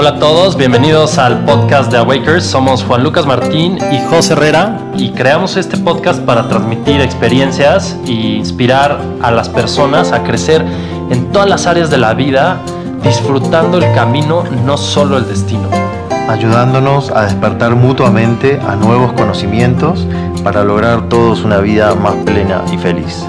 Hola a todos, bienvenidos al podcast de Awakers. Somos Juan Lucas Martín y José Herrera y creamos este podcast para transmitir experiencias e inspirar a las personas a crecer en todas las áreas de la vida, disfrutando el camino, no solo el destino. Ayudándonos a despertar mutuamente a nuevos conocimientos para lograr todos una vida más plena y feliz.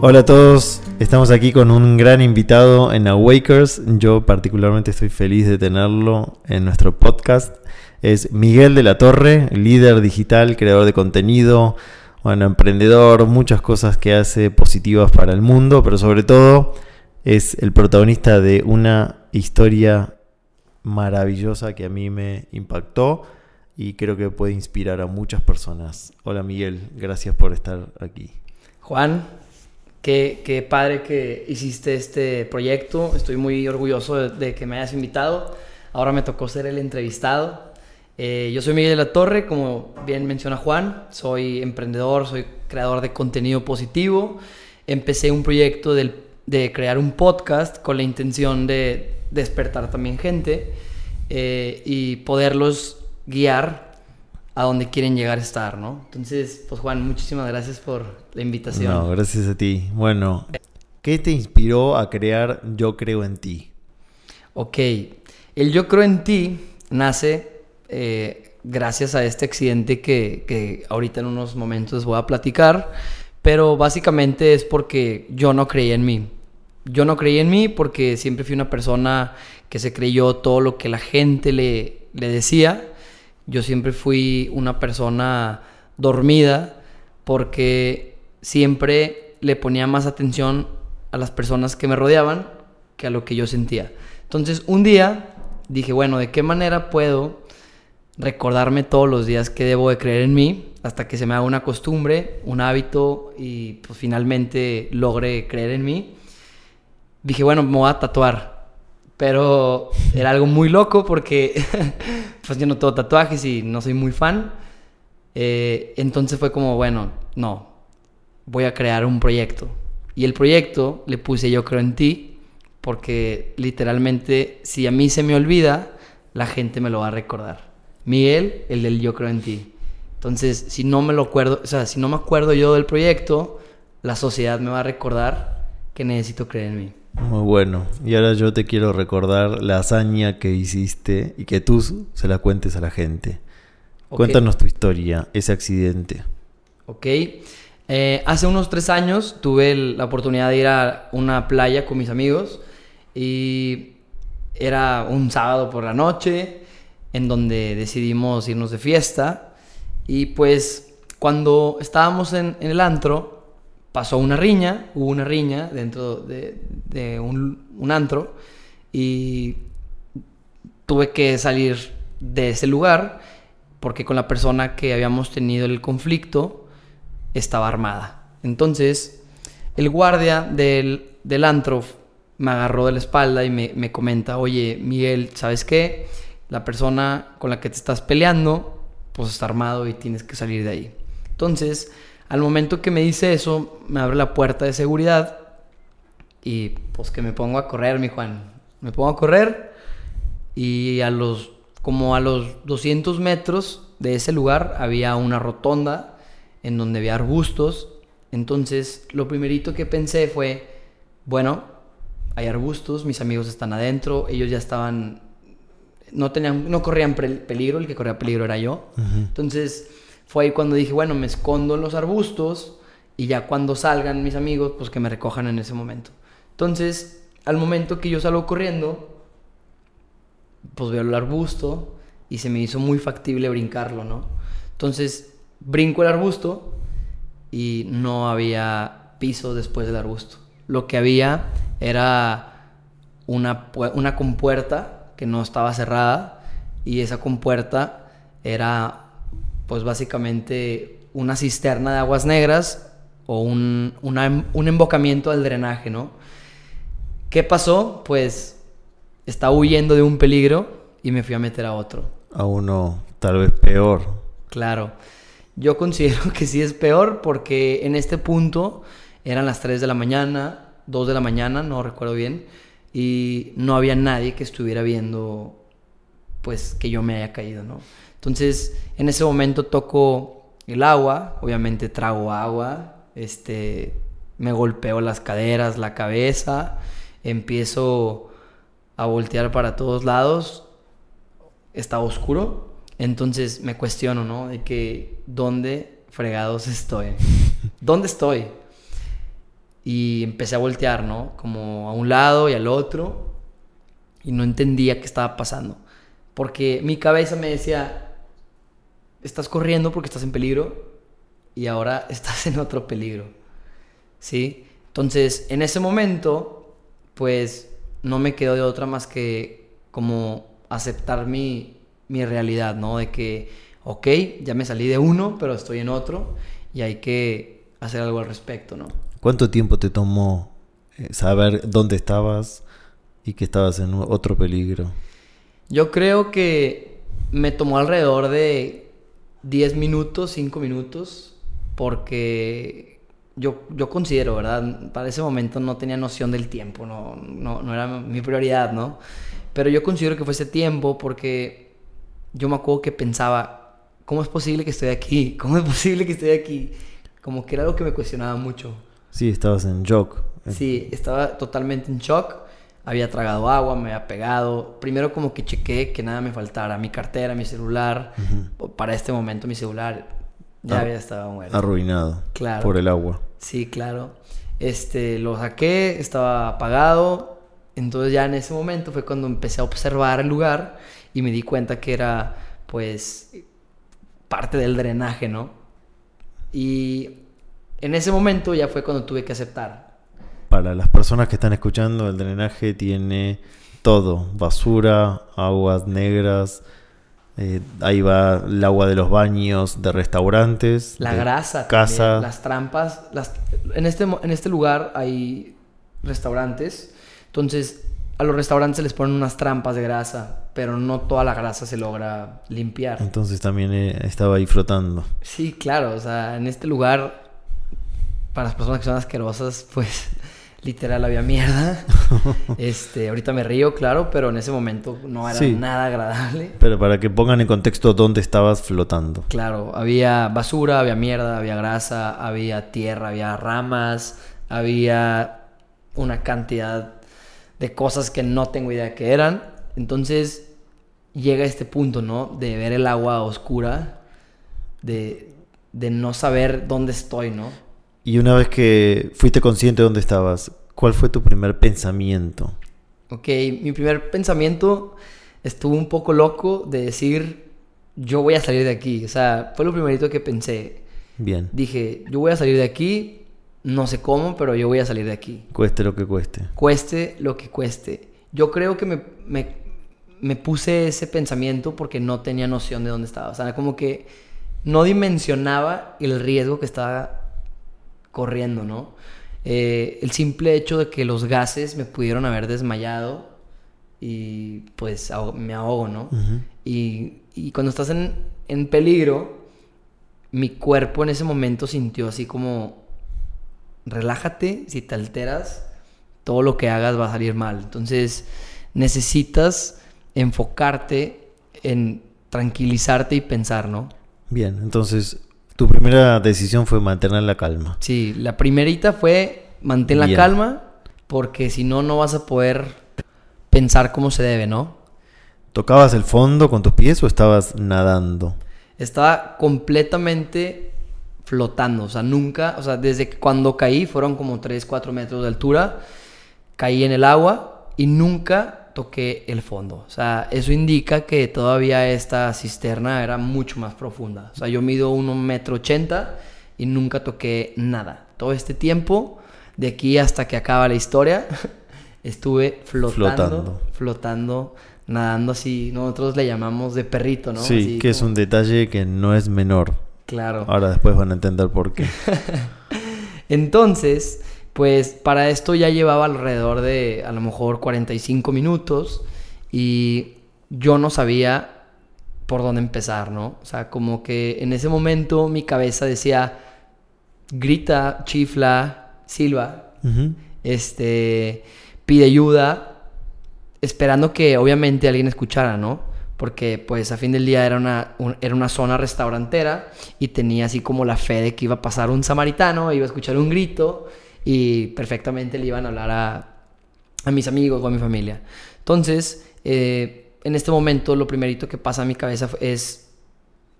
Hola a todos, estamos aquí con un gran invitado en Awakers. Yo particularmente estoy feliz de tenerlo en nuestro podcast. Es Miguel de la Torre, líder digital, creador de contenido, bueno, emprendedor, muchas cosas que hace positivas para el mundo, pero sobre todo es el protagonista de una historia maravillosa que a mí me impactó y creo que puede inspirar a muchas personas. Hola Miguel, gracias por estar aquí. Juan, Qué, padre que hiciste este proyecto. Estoy muy orgulloso de, que me hayas invitado. Ahora me tocó ser el entrevistado. Eh, yo soy Miguel de la Torre, como bien menciona Juan. Soy emprendedor, soy creador de contenido positivo. Empecé un proyecto de crear un podcast con la intención de despertar también gente eh, y poderlos guiar a donde quieren llegar a estar, ¿no? Entonces, pues Juan, muchísimas gracias por la invitación. No, gracias a ti. Bueno, ¿qué te inspiró a crear Yo Creo en Ti? Ok, el Yo Creo en Ti nace eh, gracias a este accidente que, que ahorita en unos momentos voy a platicar, pero básicamente es porque yo no creía en mí. Yo no creí en mí porque siempre fui una persona que se creyó todo lo que la gente le, le decía yo siempre fui una persona dormida porque siempre le ponía más atención a las personas que me rodeaban que a lo que yo sentía. Entonces un día dije, bueno, ¿de qué manera puedo recordarme todos los días que debo de creer en mí hasta que se me haga una costumbre, un hábito y pues finalmente logre creer en mí? Dije, bueno, me voy a tatuar pero era algo muy loco porque pues yo no tengo tatuajes y no soy muy fan. Eh, entonces fue como, bueno, no, voy a crear un proyecto. Y el proyecto le puse yo creo en ti porque literalmente si a mí se me olvida, la gente me lo va a recordar. Miguel, el del yo creo en ti. Entonces, si no me lo acuerdo, o sea, si no me acuerdo yo del proyecto, la sociedad me va a recordar que necesito creer en mí. Muy bueno. Y ahora yo te quiero recordar la hazaña que hiciste y que tú se la cuentes a la gente. Cuéntanos tu historia, ese accidente. Ok. Eh, hace unos tres años tuve la oportunidad de ir a una playa con mis amigos y era un sábado por la noche en donde decidimos irnos de fiesta y pues cuando estábamos en el antro pasó una riña, hubo una riña dentro de, un, antro y tuve que salir de ese lugar porque con la persona que habíamos tenido el conflicto estaba armada. Entonces, el guardia del, del antro me agarró de la espalda y me, me, comenta, oye, Miguel, ¿sabes qué? La persona con la que te estás peleando, pues está armado y tienes que salir de ahí. Entonces, al momento que me dice eso, me abre la puerta de seguridad y pues que me pongo a correr, mi Juan. Me pongo a correr y a los como a los 200 metros de ese lugar había una rotonda en donde había arbustos. Entonces, lo primerito que pensé fue, bueno, hay arbustos, mis amigos están adentro, ellos ya estaban no tenían no corrían peligro, el que corría peligro era yo. Entonces, fue ahí cuando dije, bueno, me escondo en los arbustos y ya cuando salgan mis amigos, pues que me recojan en ese momento. Entonces, al momento que yo salgo corriendo, pues veo el arbusto y se me hizo muy factible brincarlo, ¿no? Entonces, brinco el arbusto y no había piso después del arbusto. Lo que había era una, una compuerta que no estaba cerrada y esa compuerta era pues básicamente una cisterna de aguas negras o un, un embocamiento al drenaje, ¿no? ¿Qué pasó? Pues estaba huyendo de un peligro y me fui a meter a otro. A uno tal vez peor. Claro. Yo considero que sí es peor porque en este punto eran las 3 de la mañana, 2 de la mañana, no recuerdo bien. y no había nadie que estuviera viendo pues que yo me haya caído, ¿no? Entonces, en ese momento toco el agua, obviamente trago agua, este me golpeo las caderas, la cabeza, empiezo a voltear para todos lados, estaba oscuro, entonces me cuestiono, ¿no? De que, ¿dónde fregados estoy? ¿Dónde estoy? Y empecé a voltear, ¿no? Como a un lado y al otro, y no entendía qué estaba pasando, porque mi cabeza me decía, estás corriendo porque estás en peligro, y ahora estás en otro peligro, ¿sí? Entonces, en ese momento, pues no me quedó de otra más que como aceptar mi, mi realidad, ¿no? De que, ok, ya me salí de uno, pero estoy en otro y hay que hacer algo al respecto, ¿no? ¿Cuánto tiempo te tomó eh, saber dónde estabas y que estabas en otro peligro? Yo creo que me tomó alrededor de 10 minutos, 5 minutos, porque yo, yo considero, ¿verdad? Para ese momento no tenía noción del tiempo, no, no, no era mi prioridad, ¿no? Pero yo considero que fue ese tiempo porque yo me acuerdo que pensaba, ¿cómo es posible que estoy aquí? ¿Cómo es posible que estoy aquí? Como que era algo que me cuestionaba mucho. Sí, estabas en shock. Sí, estaba totalmente en shock. Había tragado agua, me había pegado. Primero como que chequé que nada me faltara. Mi cartera, mi celular. Para este momento mi celular ya había estado muerto. Arruinado. Claro. Por el agua. Sí, claro. Este, lo saqué, estaba apagado. Entonces ya en ese momento fue cuando empecé a observar el lugar y me di cuenta que era, pues, parte del drenaje, ¿no? Y en ese momento ya fue cuando tuve que aceptar. Para las personas que están escuchando, el drenaje tiene todo, basura, aguas negras, eh, ahí va el agua de los baños, de restaurantes. La de grasa, casa. las trampas. Las... En, este, en este lugar hay restaurantes. Entonces, a los restaurantes se les ponen unas trampas de grasa, pero no toda la grasa se logra limpiar. Entonces también eh, estaba ahí flotando. Sí, claro. O sea, en este lugar, para las personas que son asquerosas, pues literal había mierda. este, ahorita me río, claro, pero en ese momento no era nada agradable. Pero para que pongan en contexto dónde estabas flotando. Claro, había basura, había mierda, había grasa, había tierra, había ramas, había una cantidad de cosas que no tengo idea que eran. Entonces llega este punto, ¿no? De ver el agua oscura, de, de no saber dónde estoy, ¿no? Y una vez que fuiste consciente de dónde estabas, ¿cuál fue tu primer pensamiento? Ok, mi primer pensamiento estuvo un poco loco de decir, yo voy a salir de aquí. O sea, fue lo primerito que pensé. Bien. Dije, yo voy a salir de aquí, no sé cómo, pero yo voy a salir de aquí. Cueste lo que cueste. Cueste lo que cueste. Yo creo que me, me, me puse ese pensamiento porque no tenía noción de dónde estaba. O sea, como que no dimensionaba el riesgo que estaba corriendo, ¿no? Eh, el simple hecho de que los gases me pudieron haber desmayado y pues me ahogo, ¿no? y, y, cuando estás en, en, peligro, mi cuerpo en ese momento sintió así como, relájate, si te alteras, todo lo que hagas va a salir mal. Entonces necesitas enfocarte en tranquilizarte y pensar, ¿no? Bien, entonces tu primera decisión fue mantener la calma. Sí, la primerita fue mantén la calma porque si no, no vas a poder pensar como se debe, ¿no? ¿Tocabas el fondo con tus pies o estabas nadando? Estaba completamente flotando, o sea, nunca, o sea, desde cuando caí, fueron como 3, 4 metros de altura, caí en el agua y nunca toqué el fondo. O sea, eso indica que todavía esta cisterna era mucho más profunda. O sea, yo mido 1,80 metro ochenta y nunca toqué nada. Todo este tiempo, de aquí hasta que acaba la historia, estuve flotando, flotando, nadando así. Nosotros le llamamos de perrito, ¿no? Sí, que es un detalle que no es menor. Claro. Ahora después van a entender por qué. Entonces, pues para esto ya llevaba alrededor de a lo mejor 45 minutos y yo no sabía por dónde empezar, ¿no? O sea, como que en ese momento mi cabeza decía, grita, chifla, silba, este, pide ayuda, esperando que obviamente alguien escuchara, ¿no? Porque pues a fin del día era una, un- era una zona restaurantera y tenía así como la fe de que iba a pasar un samaritano, iba a escuchar un grito y perfectamente le iban a hablar a, a mis amigos o a mi familia. Entonces, eh, en este momento lo primerito que pasa a mi cabeza es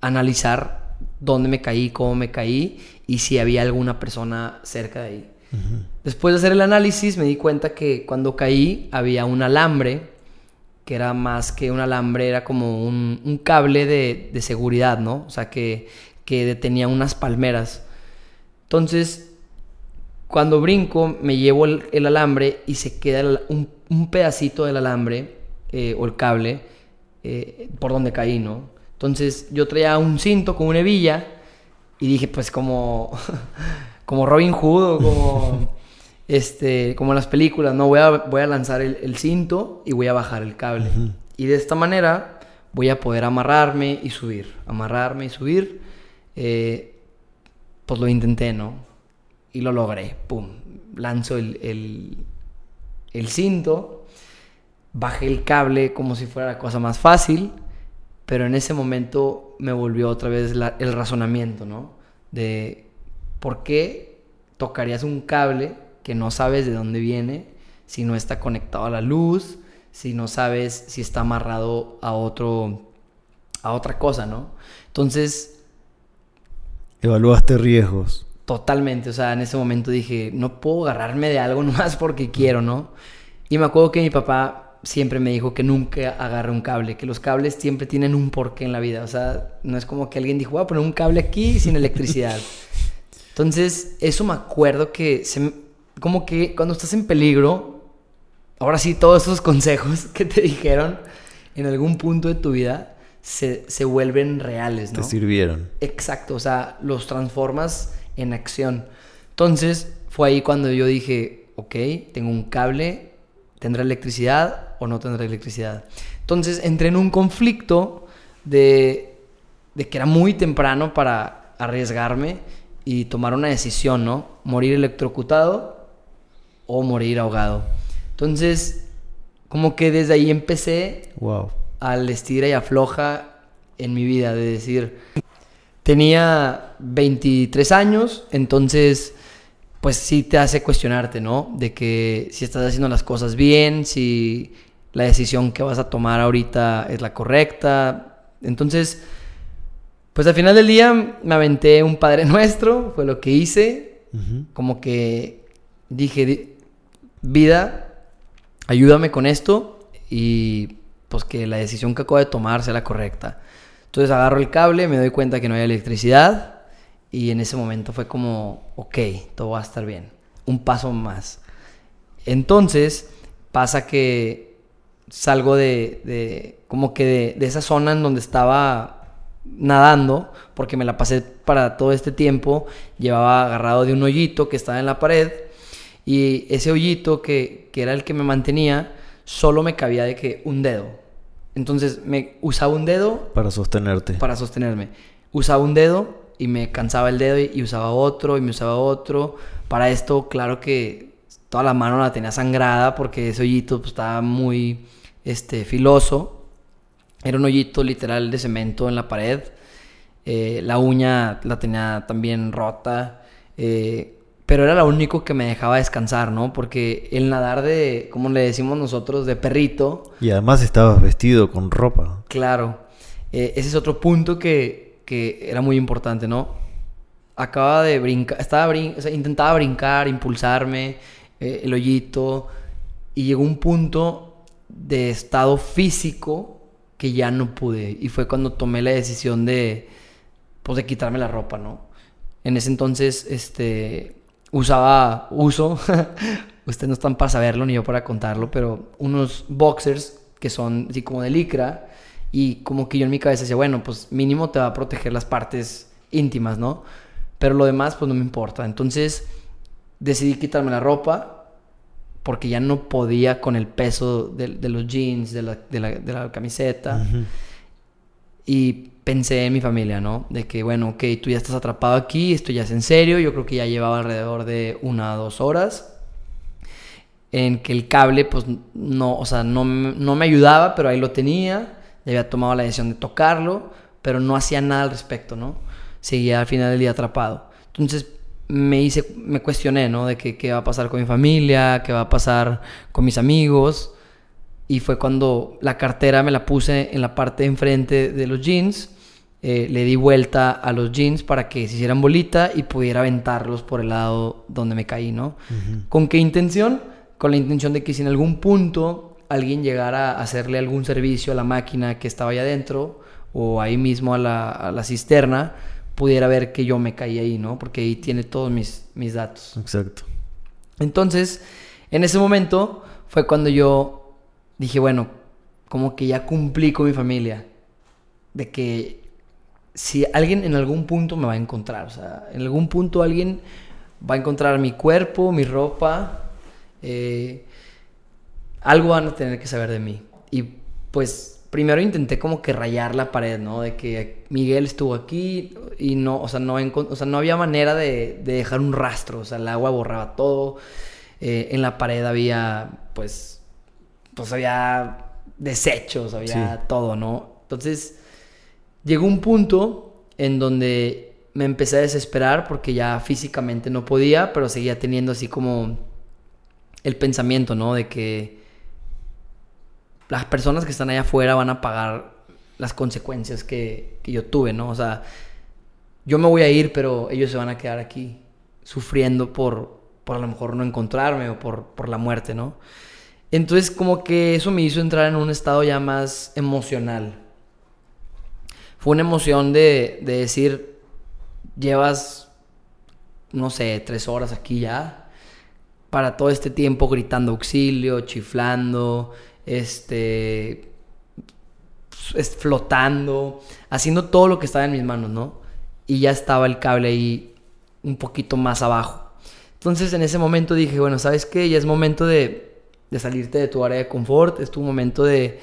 analizar dónde me caí, cómo me caí y si había alguna persona cerca de ahí. Después de hacer el análisis me di cuenta que cuando caí había un alambre, que era más que un alambre, era como un, un cable de, de seguridad, ¿no? O sea, que, que detenía unas palmeras. Entonces, cuando brinco, me llevo el, el alambre y se queda el- un, un pedacito del alambre eh, o el cable eh, por donde caí, ¿no? Entonces, yo traía un cinto con una hebilla y dije, pues como, como Robin Hood o como, este, como en las películas, ¿no? Voy a, voy a lanzar el, el cinto y voy a bajar el cable. Y de esta manera voy a poder amarrarme y subir, amarrarme y subir. Eh, pues lo intenté, ¿no? Y lo logré. Pum. Lanzo el, el, cinto. Bajé el cable como si fuera la cosa más fácil. Pero en ese momento me volvió otra vez el razonamiento, ¿no? De por qué tocarías un cable que no sabes de dónde viene, si no está conectado a la luz, si no sabes si está amarrado a otro a otra cosa, ¿no? Entonces, Evaluaste riesgos. Totalmente, o sea, en ese momento dije, no puedo agarrarme de algo nomás porque quiero, ¿no? Y me acuerdo que mi papá siempre me dijo que nunca agarre un cable, que los cables siempre tienen un porqué en la vida, o sea, no es como que alguien dijo, voy a poner un cable aquí sin electricidad. Entonces, eso me acuerdo que, se, como que cuando estás en peligro, ahora sí, todos esos consejos que te dijeron en algún punto de tu vida se, se vuelven reales, ¿no? Te sirvieron. Exacto, o sea, los transformas en acción. Entonces, fue ahí cuando yo dije, ok, tengo un cable, ¿tendrá electricidad o no tendrá electricidad? Entonces, entré en un conflicto de, de que era muy temprano para arriesgarme y tomar una decisión, ¿no? Morir electrocutado o morir ahogado. Entonces, como que desde ahí empecé Wow. al estira y afloja en mi vida, de decir, tenía 23 años, entonces, pues sí te hace cuestionarte, ¿no? De que si estás haciendo las cosas bien, si la decisión que vas a tomar ahorita es la correcta. Entonces, pues al final del día me aventé un Padre Nuestro, fue lo que hice, como que dije, "Di- vida, ayúdame con esto y pues que la decisión que acabo de tomar sea la correcta. Entonces agarro el cable, me doy cuenta que no hay electricidad y en ese momento fue como, ok, todo va a estar bien, un paso más. Entonces pasa que salgo de, de- como que de, de esa zona en donde estaba nadando, porque me la pasé para todo este tiempo, llevaba agarrado de un hoyito que estaba en la pared y ese hoyito que, que era el que me mantenía, solo me cabía de que un dedo. Entonces me usaba un dedo Para sostenerte. para sostenerme. Usaba un dedo y me cansaba el dedo y, y usaba otro y me usaba otro. Para esto, claro que toda la mano la tenía sangrada porque ese hoyito pues, estaba muy este, filoso. Era un hoyito literal de cemento en la pared. Eh, la uña la tenía también rota. eh, pero era lo único que me dejaba descansar, ¿no? Porque el nadar de, como le decimos nosotros, de perrito, Y además estabas vestido con ropa. Claro. Eh, ese es otro punto que, que era muy importante, ¿no? Acaba de brincar, estaba brin o sea, intentaba brincar, impulsarme, eh, el hoyito, y llegó un punto de estado físico que ya no pude. Y fue cuando tomé la decisión de, pues, de quitarme la ropa, ¿no? En ese entonces, este, usaba, uso, ustedes no están para saberlo ni yo para contarlo, pero unos boxers que son así como de licra y como que yo en mi cabeza decía, bueno, pues mínimo te va a proteger las partes íntimas, ¿no? Pero lo demás pues no me importa. Entonces decidí quitarme la ropa porque ya no podía con el peso de, de los jeans, de la, de la- de la camiseta. Y pensé en mi familia, ¿no? De que, bueno, ok, tú ya estás atrapado aquí, esto ya es en serio. Yo creo que ya llevaba alrededor de una o dos horas. en que el cable, pues no, o sea, no, no me ayudaba, pero ahí lo tenía, ya había tomado la decisión de tocarlo, pero no hacía nada al respecto, ¿no? Seguía al final del día atrapado. Entonces me hice, me cuestioné, ¿no? De que, qué va a pasar con mi familia, qué va a pasar con mis amigos. Y fue cuando la cartera me la puse en la parte de enfrente de los jeans. Eh, le di vuelta a los jeans para que se hicieran bolita y pudiera aventarlos por el lado donde me caí, ¿no? ¿Con qué intención? Con la intención de que si en algún punto alguien llegara a hacerle algún servicio a la máquina que estaba ahí adentro o ahí mismo a la, a la cisterna, pudiera ver que yo me caí ahí, ¿no? Porque ahí tiene todos mis, mis datos. Exacto. Entonces, en ese momento fue cuando yo dije, bueno, como que ya cumplí con mi familia. De que si alguien en algún punto me va a encontrar, o sea, en algún punto alguien va a encontrar mi cuerpo, mi ropa, eh, algo van a tener que saber de mí. Y pues primero intenté como que rayar la pared, ¿no? De que Miguel estuvo aquí y no, o sea, no, o sea, no había manera de, dejar un rastro, o sea, el agua borraba todo. Eh, en la pared había, pues, pues había desechos, había todo, ¿no? Entonces, llegó un punto en donde me empecé a desesperar porque ya físicamente no podía, pero seguía teniendo así como el pensamiento, ¿no? De que las personas que están allá afuera van a pagar las consecuencias que, que yo tuve, ¿no? O sea, yo me voy a ir, pero ellos se van a quedar aquí sufriendo por, por a lo mejor no encontrarme o por, por la muerte, ¿no? Entonces como que eso me hizo entrar en un estado ya más emocional. Fue una emoción de, decir, llevas, no sé, tres horas aquí ya, para todo este tiempo gritando auxilio, chiflando, este, flotando, haciendo todo lo que estaba en mis manos, ¿no? Y ya estaba el cable ahí un poquito más abajo. Entonces en ese momento dije, bueno, ¿sabes qué? Ya es momento de de salirte de tu área de confort, es tu momento de,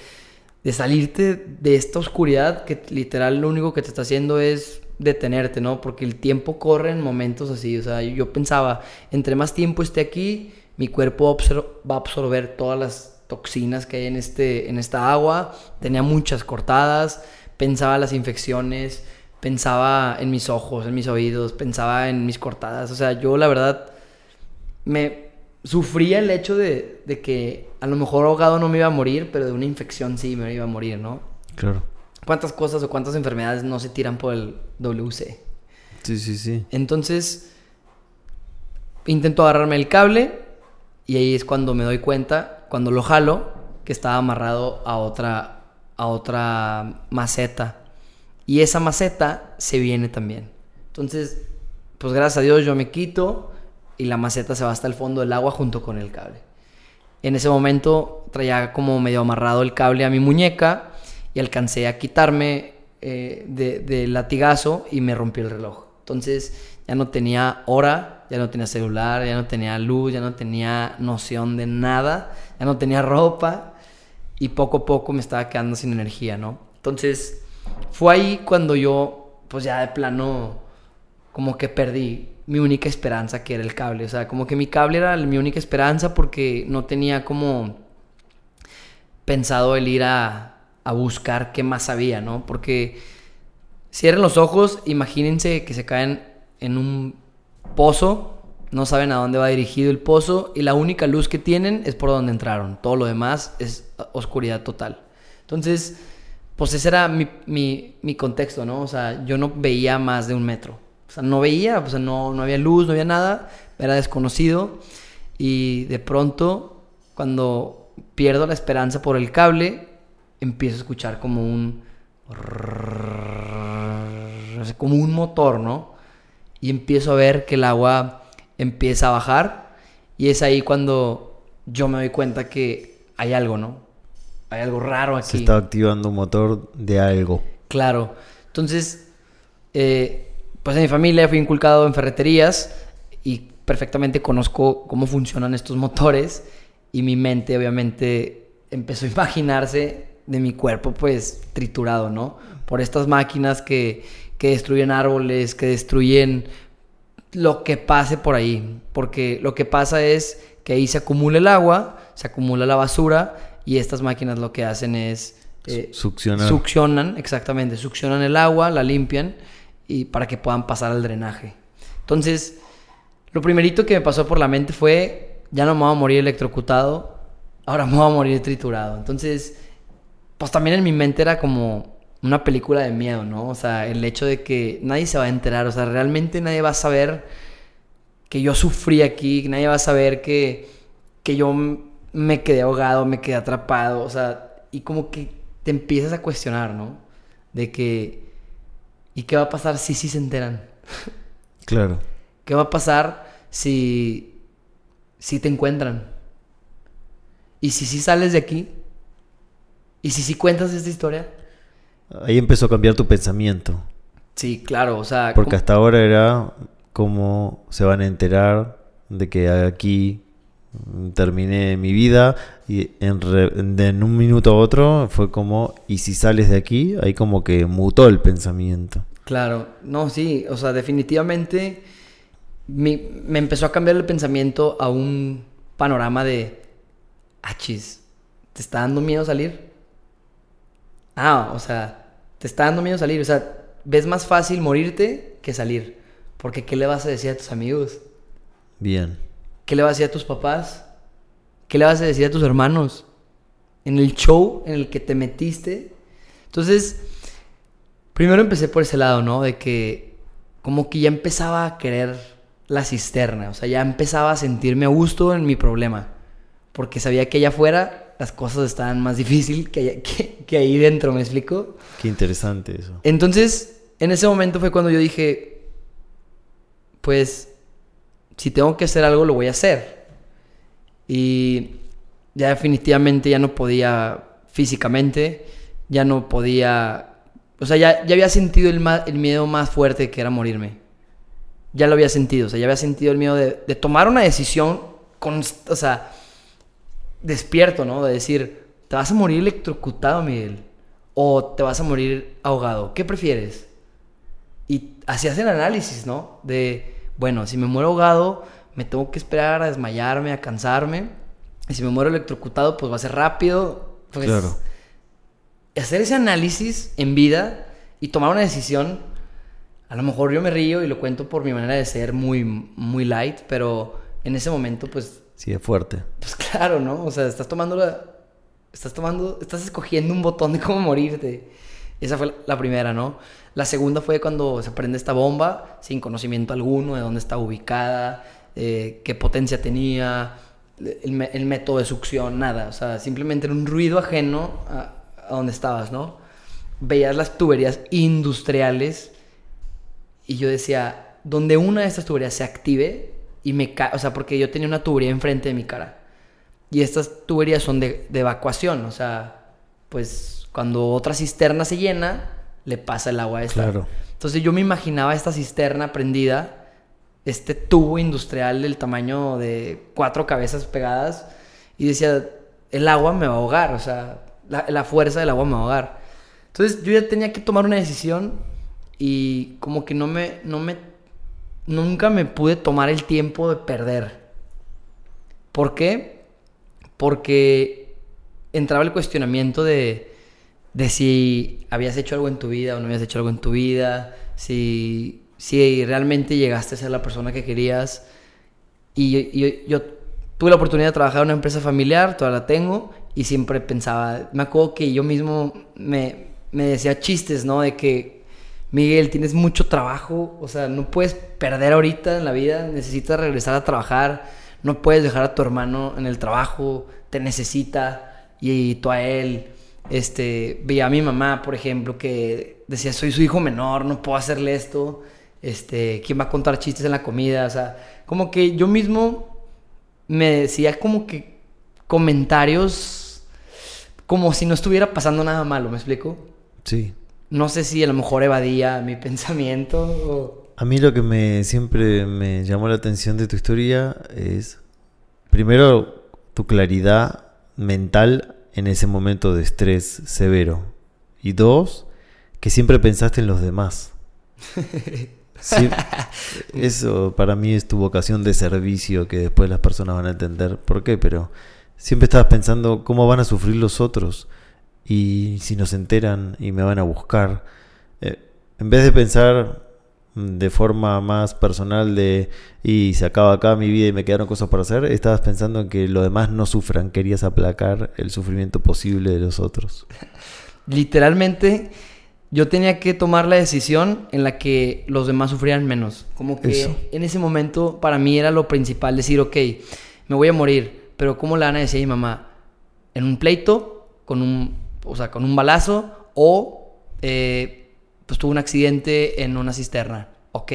de salirte de esta oscuridad que literal lo único que te está haciendo es detenerte, ¿no? Porque el tiempo corre en momentos así, o sea, yo pensaba, entre más tiempo esté aquí, mi cuerpo va a absorber todas las toxinas que hay en, este, en esta agua, tenía muchas cortadas, pensaba las infecciones, pensaba en mis ojos, en mis oídos, pensaba en mis cortadas, o sea, yo la verdad me, sufría el hecho de, que a lo mejor ahogado no me iba a morir, pero de una infección sí me iba a morir, ¿no? Claro. ¿Cuántas cosas o cuántas enfermedades no se tiran por el WC? Sí, sí, sí. Entonces, intento agarrarme el cable y ahí es cuando me doy cuenta, cuando lo jalo, que estaba amarrado a otra, a otra maceta. Y esa maceta se viene también. Entonces, pues gracias a Dios yo me quito y la maceta se va hasta el fondo del agua junto con el cable. En ese momento traía como medio amarrado el cable a mi muñeca y alcancé a quitarme eh, del latigazo y me rompió el reloj. Entonces ya no tenía hora, ya no tenía celular, ya no tenía luz, ya no tenía noción de nada, ya no tenía ropa y poco a poco me estaba quedando sin energía, ¿no? Entonces fue ahí cuando yo, pues ya de plano, como que perdí mi única esperanza, que era el cable. O sea, como que mi cable era mi única esperanza porque no tenía como pensado el ir a, buscar qué más había, ¿no? Porque cierren los ojos, imagínense que se caen en un pozo, no saben a dónde va dirigido el pozo y la única luz que tienen es por donde entraron. Todo lo demás es oscuridad total. Entonces, pues ese era mi, mi, mi contexto, ¿no? O sea, yo no veía más de un metro. O sea, no veía, o sea, no, no había luz, no había nada, era desconocido. Y de pronto, cuando pierdo la esperanza por el cable, empiezo a escuchar como un... como un motor, ¿no? Y empiezo a ver que el agua empieza a bajar. Y es ahí cuando yo me doy cuenta que hay algo, ¿no? Hay algo raro aquí. Se está activando un motor de algo. Claro. Entonces, eh, pues en mi familia fui inculcado en ferreterías y perfectamente conozco cómo funcionan estos motores y mi mente obviamente empezó a imaginarse de mi cuerpo pues triturado, ¿no? Por estas máquinas que, que destruyen árboles, que destruyen lo que pase por ahí, porque lo que pasa es que ahí se acumula el agua, se acumula la basura y estas máquinas lo que hacen es... eh, Succionar. Succionan, exactamente, succionan el agua, la limpian y para que puedan pasar al drenaje. Entonces, lo primerito que me pasó por la mente fue, ya no me voy a morir electrocutado, ahora me voy a morir triturado. Entonces, pues también en mi mente era como una película de miedo, ¿no? O sea, el hecho de que nadie se va a enterar, o sea, realmente nadie va a saber que yo sufrí aquí, nadie va a saber que, que yo me quedé ahogado, me quedé atrapado, o sea, y como que te empiezas a cuestionar, ¿no? De que, ¿y qué va a pasar si sí se enteran? Claro. ¿Qué va a pasar si, si te encuentran? ¿Y si sí sales de aquí? ¿Y si sí cuentas esta historia? Ahí empezó a cambiar tu pensamiento. Sí, claro, o sea... Porque como- hasta ahora era cómo se van a enterar de que aquí terminé mi vida y en, re- de en un minuto a otro fue como, y si sales de aquí, ahí como que mutó el pensamiento. Claro, no, sí, o sea, definitivamente mi- me empezó a cambiar el pensamiento a un panorama de, achis, ¿te está dando miedo salir? Ah, o sea, te está dando miedo salir, o sea, ves más fácil morirte que salir, porque ¿qué le vas a decir a tus amigos? Bien. ¿Qué le vas a decir a tus papás? ¿Qué le vas a decir a tus hermanos? En el show en el que te metiste. Entonces, primero empecé por ese lado, ¿no? De que como que ya empezaba a querer la cisterna. O sea, ya empezaba a sentirme a gusto en mi problema. Porque sabía que allá afuera las cosas estaban más difíciles que, que, que ahí dentro, ¿me explico? Qué interesante eso. Entonces, en ese momento fue cuando yo dije, pues, si tengo que hacer algo, lo voy a hacer. Y ya definitivamente ya no podía físicamente, ya no podía, o sea, ya, ya había sentido el, ma- el miedo más fuerte que era morirme. Ya lo había sentido, o sea, ya había sentido el miedo de, de tomar una decisión, const- o sea, despierto, ¿no? De decir, te vas a morir electrocutado, Miguel, o te vas a morir ahogado. ¿Qué prefieres? Y hacías el análisis, ¿no? De, bueno, si me muero ahogado, me tengo que esperar a desmayarme, a cansarme. Y si me muero electrocutado, pues va a ser rápido. Pues, Claro. Hacer ese análisis en vida y tomar una decisión. A lo mejor yo me río y lo cuento por mi manera de ser muy, muy light, pero en ese momento, pues Sí, es fuerte. pues claro, ¿no? O sea, estás tomando la... Estás tomando... Estás escogiendo un botón de cómo morirte. Esa fue la- la primera, ¿no? La segunda fue cuando se prende esta bomba sin conocimiento alguno de dónde estaba ubicada, eh, qué potencia tenía, el, método de succión, nada. O sea, simplemente era un ruido ajeno a, a donde estabas, ¿no? Veías las tuberías industriales y yo decía, donde una de estas tuberías se active y me cae, o sea, porque yo tenía una tubería enfrente de mi cara. Y estas tuberías son de, de evacuación, o sea, pues cuando otra cisterna se llena, le pasa el agua a esta. Claro. Entonces yo me imaginaba esta cisterna prendida, este tubo industrial del tamaño de cuatro cabezas pegadas, y decía, el agua me va a ahogar, o sea, la, la fuerza del agua me va a ahogar. Entonces yo ya tenía que tomar una decisión y como que no me, no me, nunca me pude tomar el tiempo de perder. ¿Por qué? Porque entraba el cuestionamiento de, de si habías hecho algo en tu vida o no habías hecho algo en tu vida, si, si realmente llegaste a ser la persona que querías. Y yo, tuve la oportunidad de trabajar en una empresa familiar, todavía la tengo, y siempre pensaba, me acuerdo que yo mismo me, me decía chistes, ¿no? De que, Miguel, tienes mucho trabajo, o sea, no puedes perder ahorita en la vida, necesitas regresar a trabajar, no puedes dejar a tu hermano en el trabajo, te necesita, y tú a él. Este, veía a mi mamá, por ejemplo, que decía, soy su hijo menor, no puedo hacerle esto. Este, ¿quién va a contar chistes en la comida? O sea, como que yo mismo me decía como que comentarios como si no estuviera pasando nada malo, ¿me explico? Sí. No sé si a lo mejor evadía mi pensamiento o... A mí lo que me siempre me llamó la atención de tu historia es, primero, tu claridad mental en ese momento de estrés severo. Y dos, que siempre pensaste en los demás. Sí, Eso para mí es tu vocación de servicio que después las personas van a entender por qué, pero siempre estabas pensando cómo van a sufrir los otros y si nos enteran y me van a buscar. Eh, en vez de pensar de forma más personal de y se acaba acá mi vida y me quedaron cosas por hacer, estabas pensando en que los demás no sufran, querías aplacar el sufrimiento posible de los otros. Literalmente yo tenía que tomar la decisión en la que los demás sufrían menos. Como que en ese momento para mí era lo principal, decir, ok, me voy a morir, pero ¿cómo le van a decir a mi mamá? ¿En un pleito? ¿Con un, o sea, con un balazo? ¿O eh, pues tuvo un accidente en una cisterna? Ok,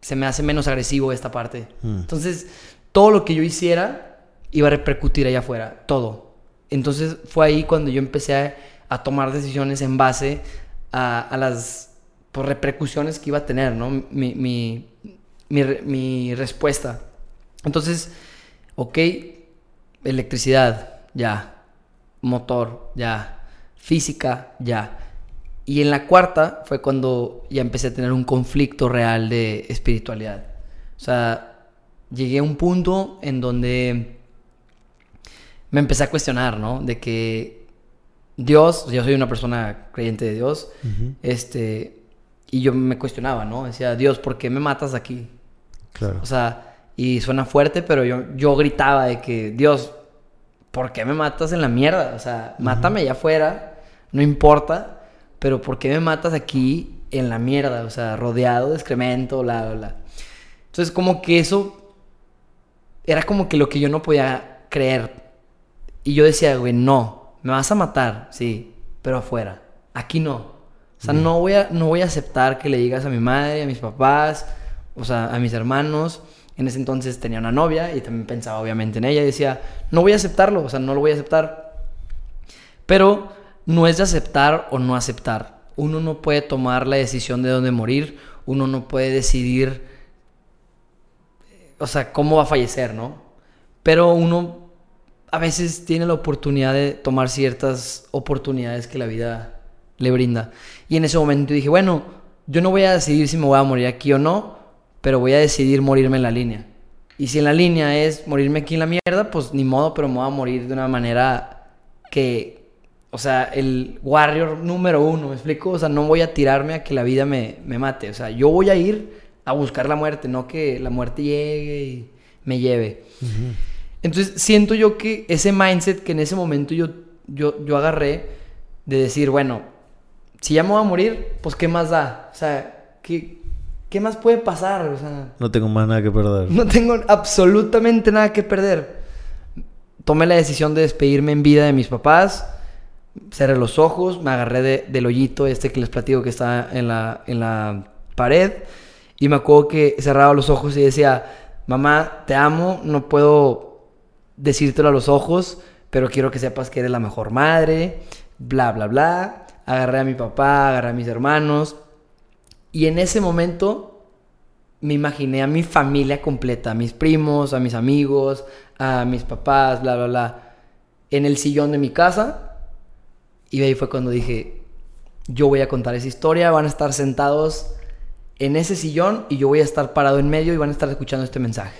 se me hace menos agresivo esta parte. Mm. Entonces, todo lo que yo hiciera iba a repercutir allá afuera, todo. Entonces fue ahí cuando yo empecé a, a tomar decisiones en base a, las pues, repercusiones que iba a tener, ¿no? Mi, mi, mi, respuesta. Entonces, ok, electricidad, ya. Motor, ya. Física, ya. Y en la cuarta fue cuando ya empecé a tener un conflicto real de espiritualidad. O sea, llegué a un punto en donde me empecé a cuestionar, ¿no? De que Dios, yo soy una persona creyente de Dios, este, y yo me cuestionaba, ¿no? Decía, Dios, ¿por qué me matas aquí? Claro. O sea, y suena fuerte, pero yo, yo gritaba de que, Dios, ¿por qué me matas en la mierda? O sea, mátame allá afuera, no importa, pero ¿por qué me matas aquí en la mierda? O sea, rodeado de excremento, bla, bla, bla. Entonces, como que eso era como que lo que yo no podía creer. Y yo decía, güey, no me vas a matar, sí, pero afuera. Aquí no. O sea, no, voy a, no voy a aceptar que le digas a mi madre, a mis papás, o sea, a mis hermanos. En ese entonces tenía una novia y también pensaba obviamente en ella y decía, no voy a aceptarlo, o sea, no lo voy a aceptar. Pero no es de aceptar o no aceptar. Uno no puede tomar la decisión de dónde morir, uno no puede decidir, o sea, cómo va a fallecer, ¿no? Pero uno a veces tiene la oportunidad de tomar ciertas oportunidades que la vida le brinda. Y en ese momento dije, bueno, yo no voy a decidir si me voy a morir aquí o no, pero voy a decidir morirme en la línea. Y si en la línea es morirme aquí en la mierda, pues ni modo, pero me voy a morir de una manera que, o sea, el warrior número uno, ¿me explico? O sea, no voy a tirarme a que la vida me, mate. O sea, yo voy a ir a buscar la muerte, no que la muerte llegue y me lleve. Entonces siento yo que ese mindset que en ese momento yo, yo, yo agarré de decir, bueno, si ya me voy a morir, pues ¿qué más da? O sea, ¿qué, qué más puede pasar? O sea, no tengo más nada que perder. No tengo absolutamente nada que perder. Tomé la decisión de despedirme en vida de mis papás. Cerré los ojos, me agarré del hoyito este que les platico que está en la, en la pared. Y me acuerdo que cerraba los ojos y decía, mamá, te amo, no puedo decírtelo a los ojos, pero quiero que sepas que eres la mejor madre, bla, bla, bla. Agarré a mi papá, agarré a mis hermanos. Y en ese momento me imaginé a mi familia completa, a mis primos, a mis amigos, a mis papás, bla, bla, bla, en el sillón de mi casa. Y ahí fue cuando dije, yo voy a contar esa historia, van a estar sentados en ese sillón y yo voy a estar parado en medio y van a estar escuchando este mensaje.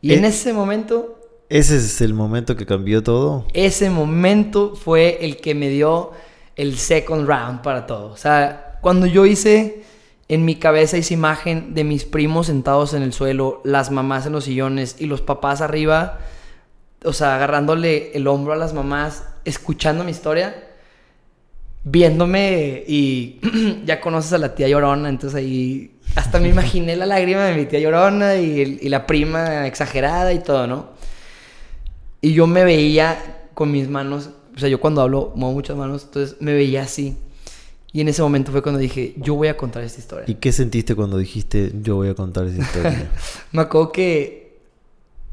Y en eh, ese momento ¿Ese es el momento que cambió todo? Ese momento fue el que me dio el second round para todo. O sea, cuando yo hice en mi cabeza esa imagen de mis primos sentados en el suelo, las mamás en los sillones y los papás arriba, o sea, agarrándole el hombro a las mamás, escuchando mi historia, viéndome y ya conoces a la tía llorona, entonces ahí hasta me imaginé la lágrima de mi tía llorona y, y la prima exagerada y todo, ¿no? Y yo me veía con mis manos, o sea, yo cuando hablo muevo muchas manos, entonces me veía así. Y en ese momento fue cuando dije, yo voy a contar esta historia. ¿Y qué sentiste cuando dijiste, yo voy a contar esta historia? me acuerdo que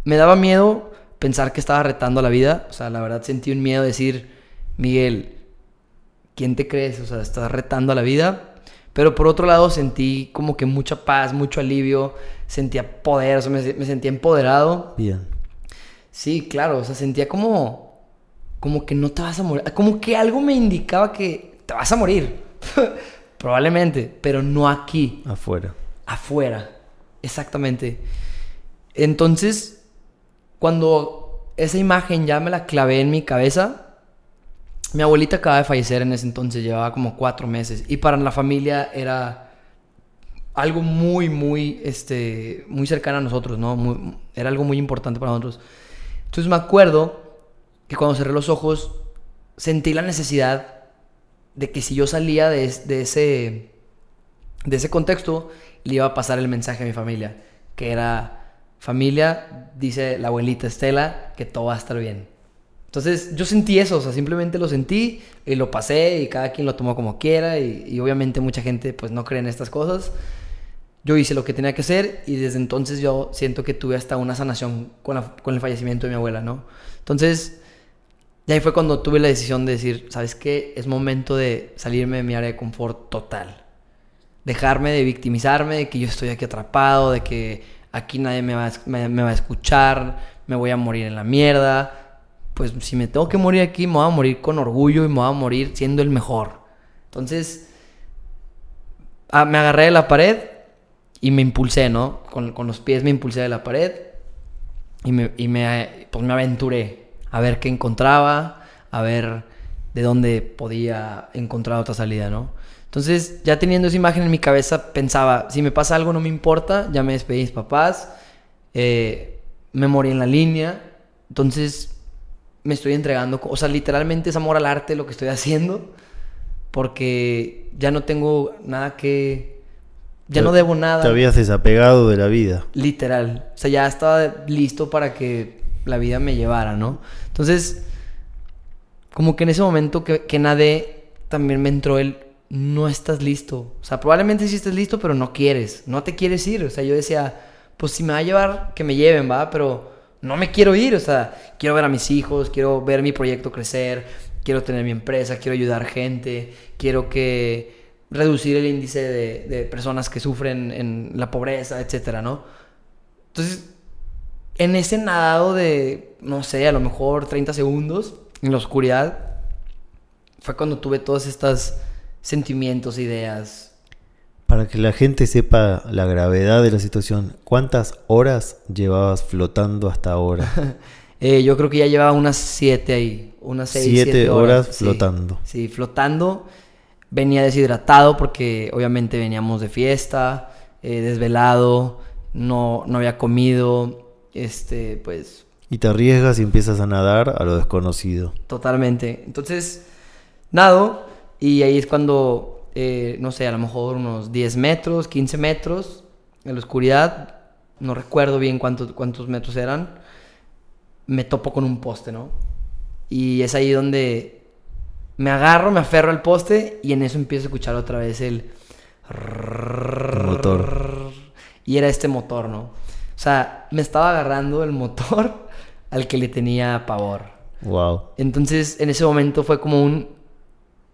me daba miedo pensar que estaba retando la vida. O sea, la verdad sentí un miedo de decir, Miguel, ¿quién te crees? O sea, estás retando a la vida. Pero por otro lado sentí como que mucha paz, mucho alivio, sentía poder, o sea, me, me sentía empoderado. Bien. Sí, claro, o sea, sentía como, como que no te vas a morir, como que algo me indicaba que te vas a morir, probablemente, pero no aquí. Afuera. Afuera. Exactamente. Entonces, cuando esa imagen ya me la clavé en mi cabeza, mi abuelita acaba de fallecer en ese entonces, llevaba como cuatro meses. Y para la familia era algo muy, muy, este, muy cercano a nosotros, ¿no? Era algo muy importante para nosotros. Entonces me acuerdo que cuando cerré los ojos, sentí la necesidad de que si yo salía de ese, de ese contexto, le iba a pasar el mensaje a mi familia, que era, familia, dice la abuelita Estela, que todo va a estar bien. Entonces yo sentí eso, o sea, simplemente lo sentí y lo pasé y cada quien lo tomó como quiera y, obviamente mucha gente pues no cree en estas cosas. Yo hice lo que tenía que hacer y desde entonces yo siento que tuve hasta una sanación con el fallecimiento de mi abuela, ¿no? Entonces, y ahí fue cuando tuve la decisión de decir, ¿sabes qué? Es momento de salirme de mi área de confort total. Dejarme de victimizarme, de que yo estoy aquí atrapado, de que aquí nadie me va, a, escuchar, me voy a morir en la mierda. Pues si me tengo que morir aquí, me voy a morir con orgullo y me voy a morir siendo el mejor. Entonces, ah, me agarré de la pared y me impulsé, ¿no? Con, con los pies me impulsé de la pared y me, y me, pues me aventuré a ver qué encontraba, a ver de dónde podía encontrar otra salida, ¿no? Entonces, ya teniendo esa imagen en mi cabeza, pensaba, si me pasa algo no me importa, ya me despedí de mis papás, eh, me morí en la línea, entonces me estoy entregando, o sea, literalmente es amor al arte lo que estoy haciendo, porque ya no tengo nada que, ya Te- no debo nada. Te habías desapegado de la vida. Literal. O sea, ya estaba listo para que la vida me llevara, ¿no? Entonces, como que en ese momento que, que nadé, también me entró el, no estás listo. O sea, probablemente sí estés listo, pero no quieres. No te quieres ir. O sea, yo decía, pues si me va a llevar, que me lleven, ¿va? Pero no me quiero ir. O sea, quiero ver a mis hijos, quiero ver mi proyecto crecer, quiero tener mi empresa, quiero ayudar gente, quiero que reducir el índice de, de personas que sufren en la pobreza, etcétera, ¿no? Entonces, en ese nadado de, no sé, a lo mejor 30 segundos en la oscuridad, fue cuando tuve todos estos sentimientos, ideas. Para que la gente sepa la gravedad de la situación, ¿cuántas horas llevabas flotando hasta ahora? Eh, yo creo que ya llevaba unas 7 ahí, unas 6, Siete 7 horas flotando. Sí, flotando. Venía deshidratado porque obviamente veníamos de fiesta, eh, desvelado, no, no había comido, este, pues Y te arriesgas y empiezas a nadar a lo desconocido. Totalmente. Entonces, nado y ahí es cuando, eh, no sé, a lo mejor unos 10 metros, 15 metros en la oscuridad, no recuerdo bien cuántos, cuántos metros eran, me topo con un poste, ¿no? Y es ahí donde me agarro, me aferro al poste y en eso empiezo a escuchar otra vez el... motor. Y era este motor, ¿no? O sea, me estaba agarrando el motor al que le tenía pavor. Wow. Entonces, en ese momento fue como un.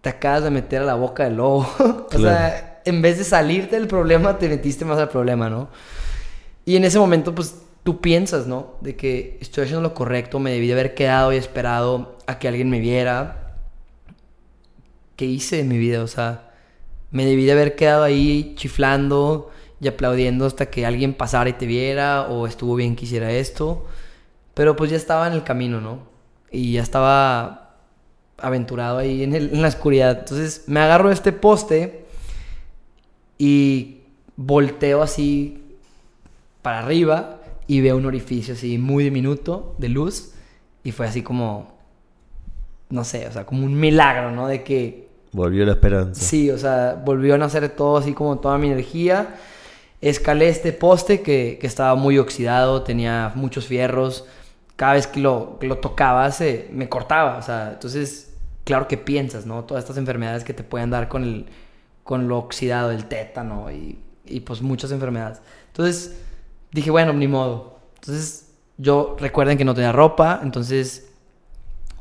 Te acabas de meter a la boca del lobo. o Claro. sea, en vez de salirte del problema, te metiste más al problema, ¿no? Y en ese momento, pues tú piensas, ¿no? De que estoy haciendo lo correcto, me debí de haber quedado y esperado a que alguien me viera. ¿Qué hice en mi vida? O sea, me debí de haber quedado ahí chiflando y aplaudiendo hasta que alguien pasara y te viera o estuvo bien que hiciera esto. Pero pues ya estaba en el camino, ¿no? Y ya estaba aventurado ahí en, el- en la oscuridad. Entonces me agarro de este poste y volteo así para arriba y veo un orificio así muy diminuto de luz. Y fue así como, no sé, o sea, como un milagro, ¿no? De que Volvió la esperanza. Sí, o sea, volvió a nacer todo así como toda mi energía. Escalé este poste que, que estaba muy oxidado, tenía muchos fierros. Cada vez que lo, tocaba se me cortaba. O sea, entonces, claro que piensas, ¿no? Todas estas enfermedades que te pueden dar con, el, con lo oxidado, el tétano y, y pues muchas enfermedades. Entonces, dije, bueno, ni modo. Entonces, yo recuerden que no tenía ropa, entonces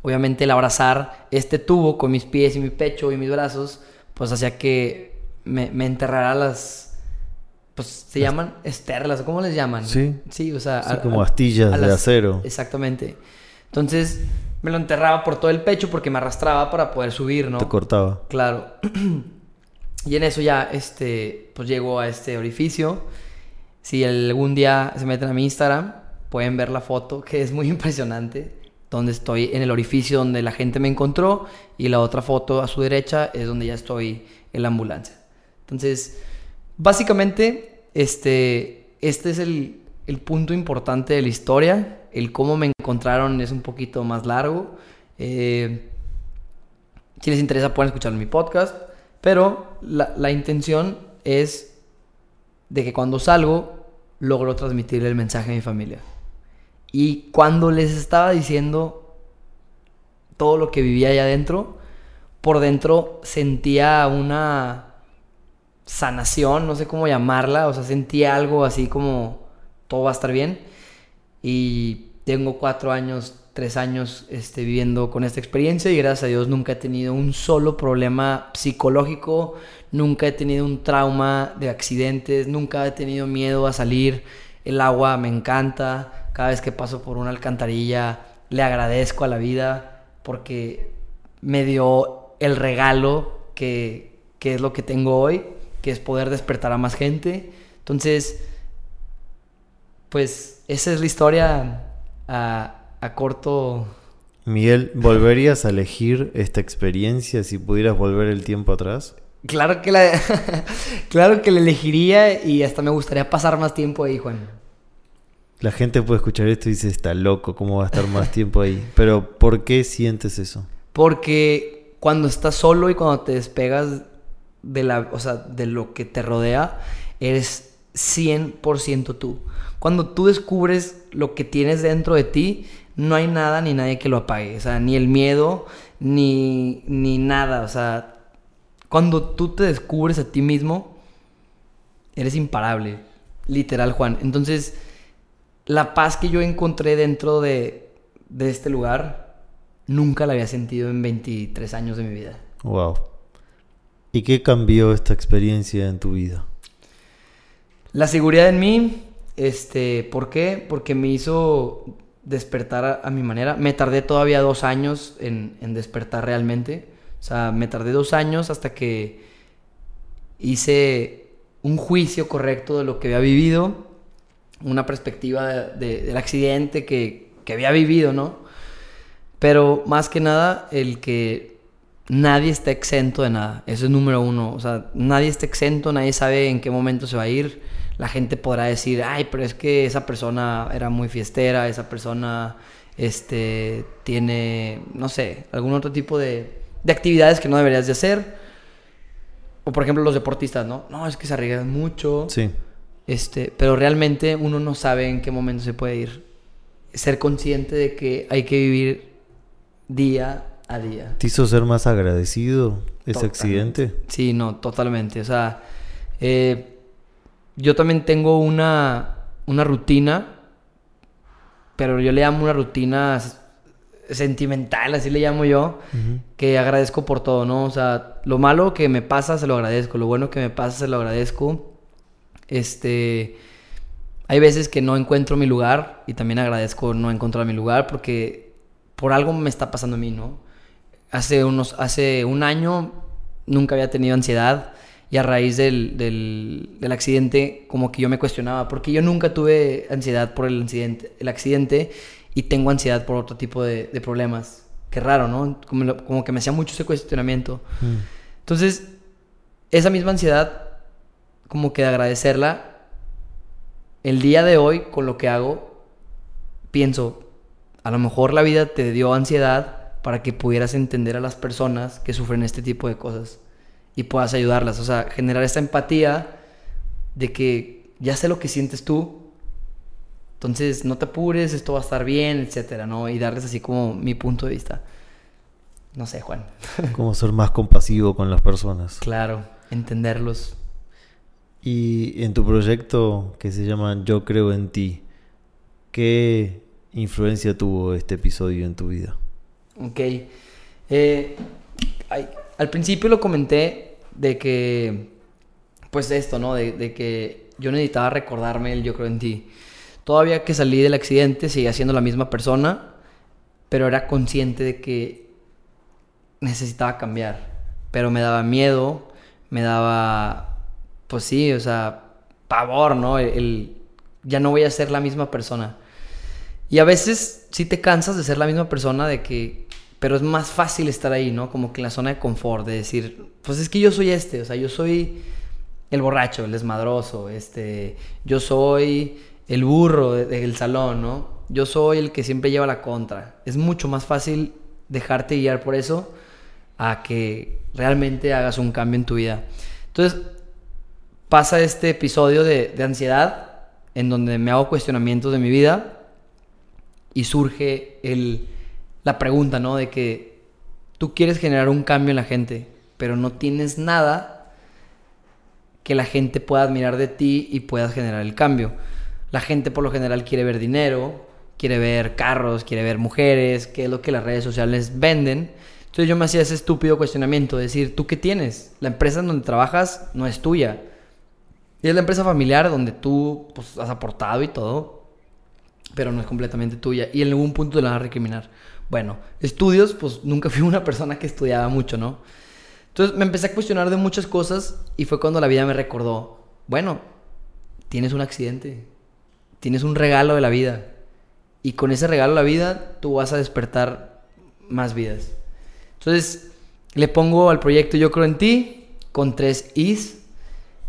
obviamente el abrazar este tubo con mis pies y mi pecho y mis brazos, pues hacía que me, me enterrara las, pues se llaman esterlas, ¿cómo les llaman? Sí. Sí, o sea, Sí, a- como astillas a de las- acero. Exactamente. Entonces me lo enterraba por todo el pecho porque me arrastraba para poder subir, ¿no? Te cortaba. Claro. y en eso ya, este, pues llego a este orificio. Si algún día se meten a mi Instagram, pueden ver la foto, que es muy impresionante, donde estoy en el orificio donde la gente me encontró y la otra foto a su derecha es donde ya estoy en la ambulancia. Entonces, básicamente, este, este es el, el punto importante de la historia. El cómo me encontraron es un poquito más largo. Eh, si les interesa pueden escuchar mi podcast. Pero la, la intención es de que cuando salgo logro transmitir el mensaje a mi familia. Y cuando les estaba diciendo todo lo que vivía allá adentro, por dentro sentía una sanación, no sé cómo llamarla, o sea, sentía algo así como todo va a estar bien. Y tengo cuatro años, tres años este, viviendo con esta experiencia y gracias a Dios nunca he tenido un solo problema psicológico, nunca he tenido un trauma de accidentes, nunca he tenido miedo a salir. El agua me encanta, cada vez que paso por una alcantarilla le agradezco a la vida porque me dio el regalo que, que es lo que tengo hoy, que es poder despertar a más gente. Entonces, pues esa es la historia a, a corto. Miguel, ¿volverías a elegir esta experiencia si pudieras volver el tiempo atrás? Claro que la, claro que la elegiría y hasta me gustaría pasar más tiempo ahí, Juan. La gente puede escuchar esto y dice, está loco, ¿cómo va a estar más tiempo ahí? Pero ¿por qué sientes eso? Porque cuando estás solo y cuando te despegas de, la, o sea, de lo que te rodea, eres 100% tú. Cuando tú descubres lo que tienes dentro de ti, no hay nada ni nadie que lo apague. O sea, ni el miedo, ni, ni nada. O sea, cuando tú te descubres a ti mismo, eres imparable. Literal, Juan. Entonces, la paz que yo encontré dentro de, de este lugar, nunca la había sentido en 23 años de mi vida. Wow. ¿Y qué cambió esta experiencia en tu vida? La seguridad en mí, este, ¿por qué? Porque me hizo despertar a, mi manera. Me tardé todavía dos años en, despertar realmente. O sea, me tardé dos años hasta que hice un juicio correcto de lo que había vivido, una perspectiva de, del accidente que había vivido, ¿no? Pero más que nada, el que nadie está exento de nada. Eso es número uno. O sea, nadie está exento, nadie sabe en qué momento se va a ir la gente podrá decir, ay, pero es que esa persona era muy fiestera, esa persona este, tiene, no sé, algún otro tipo de, de actividades que no deberías de hacer. O por ejemplo los deportistas, ¿no? No, es que se arriesgan mucho. Sí. Este, pero realmente uno no sabe en qué momento se puede ir. Ser consciente de que hay que vivir día a día. ¿Te hizo ser más agradecido ese Totalmente. accidente? Sí, no, totalmente. O sea, eh, yo también tengo una, una rutina, pero yo le llamo una rutina sentimental, así le llamo yo, que agradezco por todo, ¿no? O sea, lo malo que me pasa se lo agradezco, lo bueno que me pasa se lo agradezco. Este, hay veces que no encuentro mi lugar y también agradezco no encontrar mi lugar porque por algo me está pasando a mí, ¿no? Hace unos, hace un año nunca había tenido ansiedad y a raíz del, del, del accidente como que yo me cuestionaba porque yo nunca tuve ansiedad por el accidente, el accidente y tengo ansiedad por otro tipo de, de problemas. Qué raro, ¿no? Como, lo- como que me hacía mucho ese cuestionamiento. Mm. Entonces, esa misma ansiedad, como que de agradecerla, el día de hoy con lo que hago, pienso, a lo mejor la vida te dio ansiedad para que pudieras entender a las personas que sufren este tipo de cosas y puedas ayudarlas. O sea, generar esta empatía de que ya sé lo que sientes tú, entonces no te apures, esto va a estar bien, etcétera, ¿no? Y darles así como mi punto de vista. No sé, Juan. Cómo ser más compasivo con las personas. Claro, entenderlos. Y en tu proyecto que se llama Yo creo en ti, ¿qué influencia tuvo este episodio en tu vida? Ok. Eh, al principio lo comenté de que, pues esto, ¿no? De, que yo necesitaba recordarme el yo creo en ti. Todavía que salí del accidente seguía siendo la misma persona, pero era consciente de que necesitaba cambiar. Pero me daba miedo, me daba, pues sí, o sea, pavor, ¿no? El, ya no voy a ser la misma persona. Y a veces sí te cansas de ser la misma persona, de que, pero es más fácil estar ahí, ¿no? Como que en la zona de confort, de decir, pues es que yo soy este, o sea, yo soy el borracho, el desmadroso, este, yo soy el burro del salón, ¿no? Yo soy el que siempre lleva la contra. Es mucho más fácil dejarte guiar por eso a que realmente hagas un cambio en tu vida. Entonces, pasa este episodio de, de ansiedad en donde me hago cuestionamientos de mi vida y surge el, la pregunta, ¿no? De que tú quieres generar un cambio en la gente, pero no tienes nada que la gente pueda admirar de ti y puedas generar el cambio. La gente por lo general quiere ver dinero, quiere ver carros, quiere ver mujeres, que es lo que las redes sociales venden. Entonces yo me hacía ese estúpido cuestionamiento, decir, ¿tú qué tienes? La empresa en donde trabajas no es tuya. Y es la empresa familiar donde tú pues, has aportado y todo, pero no es completamente tuya. Y en algún punto te la van a recriminar. Bueno, estudios, pues nunca fui una persona que estudiaba mucho, ¿no? Entonces me empecé a cuestionar de muchas cosas y fue cuando la vida me recordó, bueno, tienes un accidente, tienes un regalo de la vida. Y con ese regalo de la vida tú vas a despertar más vidas. Entonces le pongo al proyecto Yo creo en ti con tres Is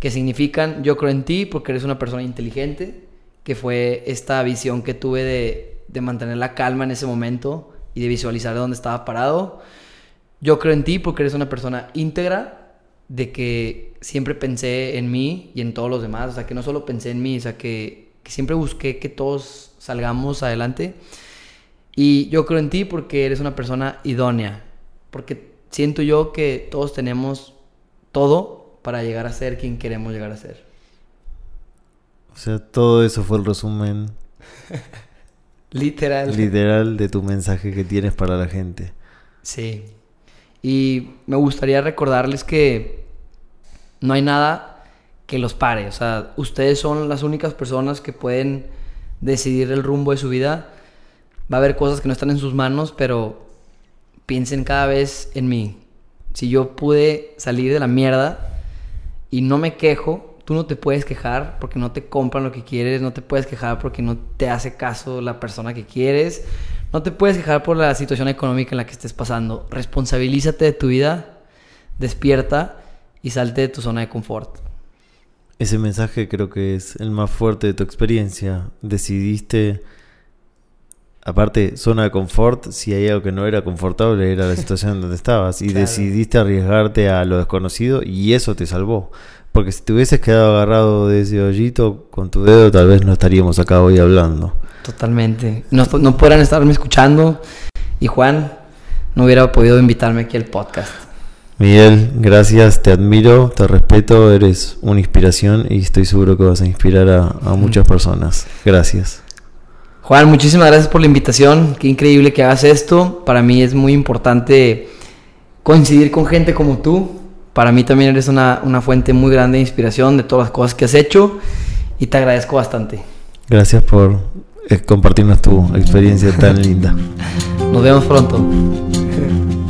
que significan Yo creo en ti porque eres una persona inteligente, que fue esta visión que tuve de, de mantener la calma en ese momento y de visualizar dónde estaba parado. Yo creo en ti porque eres una persona íntegra, de que siempre pensé en mí y en todos los demás, o sea, que no solo pensé en mí, o sea, que que siempre busqué que todos salgamos adelante. Y yo creo en ti porque eres una persona idónea, porque siento yo que todos tenemos todo para llegar a ser quien queremos llegar a ser. O sea, todo eso fue el resumen literal. Literal de tu mensaje que tienes para la gente. Sí. Y me gustaría recordarles que no hay nada que los pare. O sea, ustedes son las únicas personas que pueden decidir el rumbo de su vida. Va a haber cosas que no están en sus manos, pero piensen cada vez en mí. Si yo pude salir de la mierda y no me quejo, tú no te puedes quejar porque no te compran lo que quieres, no te puedes quejar porque no te hace caso la persona que quieres, no te puedes quejar por la situación económica en la que estés pasando. Responsabilízate de tu vida, despierta y salte de tu zona de confort. Ese mensaje creo que es el más fuerte de tu experiencia. Decidiste, aparte, zona de confort, si hay algo que no era confortable era la situación donde estabas. Y decidiste arriesgarte a lo desconocido y eso te salvó. Porque si te hubieses quedado agarrado de ese hoyito con tu dedo, tal vez no estaríamos acá hoy hablando. Totalmente. No, no podrán estarme escuchando y Juan no hubiera podido invitarme aquí al podcast. Miguel, gracias, te admiro, te respeto, eres una inspiración y estoy seguro que vas a inspirar a, muchas personas. Gracias. Juan, muchísimas gracias por la invitación. Qué increíble que hagas esto. Para mí es muy importante coincidir con gente como tú. Para mí también eres una, una fuente muy grande de inspiración de todas las cosas que has hecho y te agradezco bastante. Gracias por eh, compartirnos tu experiencia tan linda. Nos vemos pronto.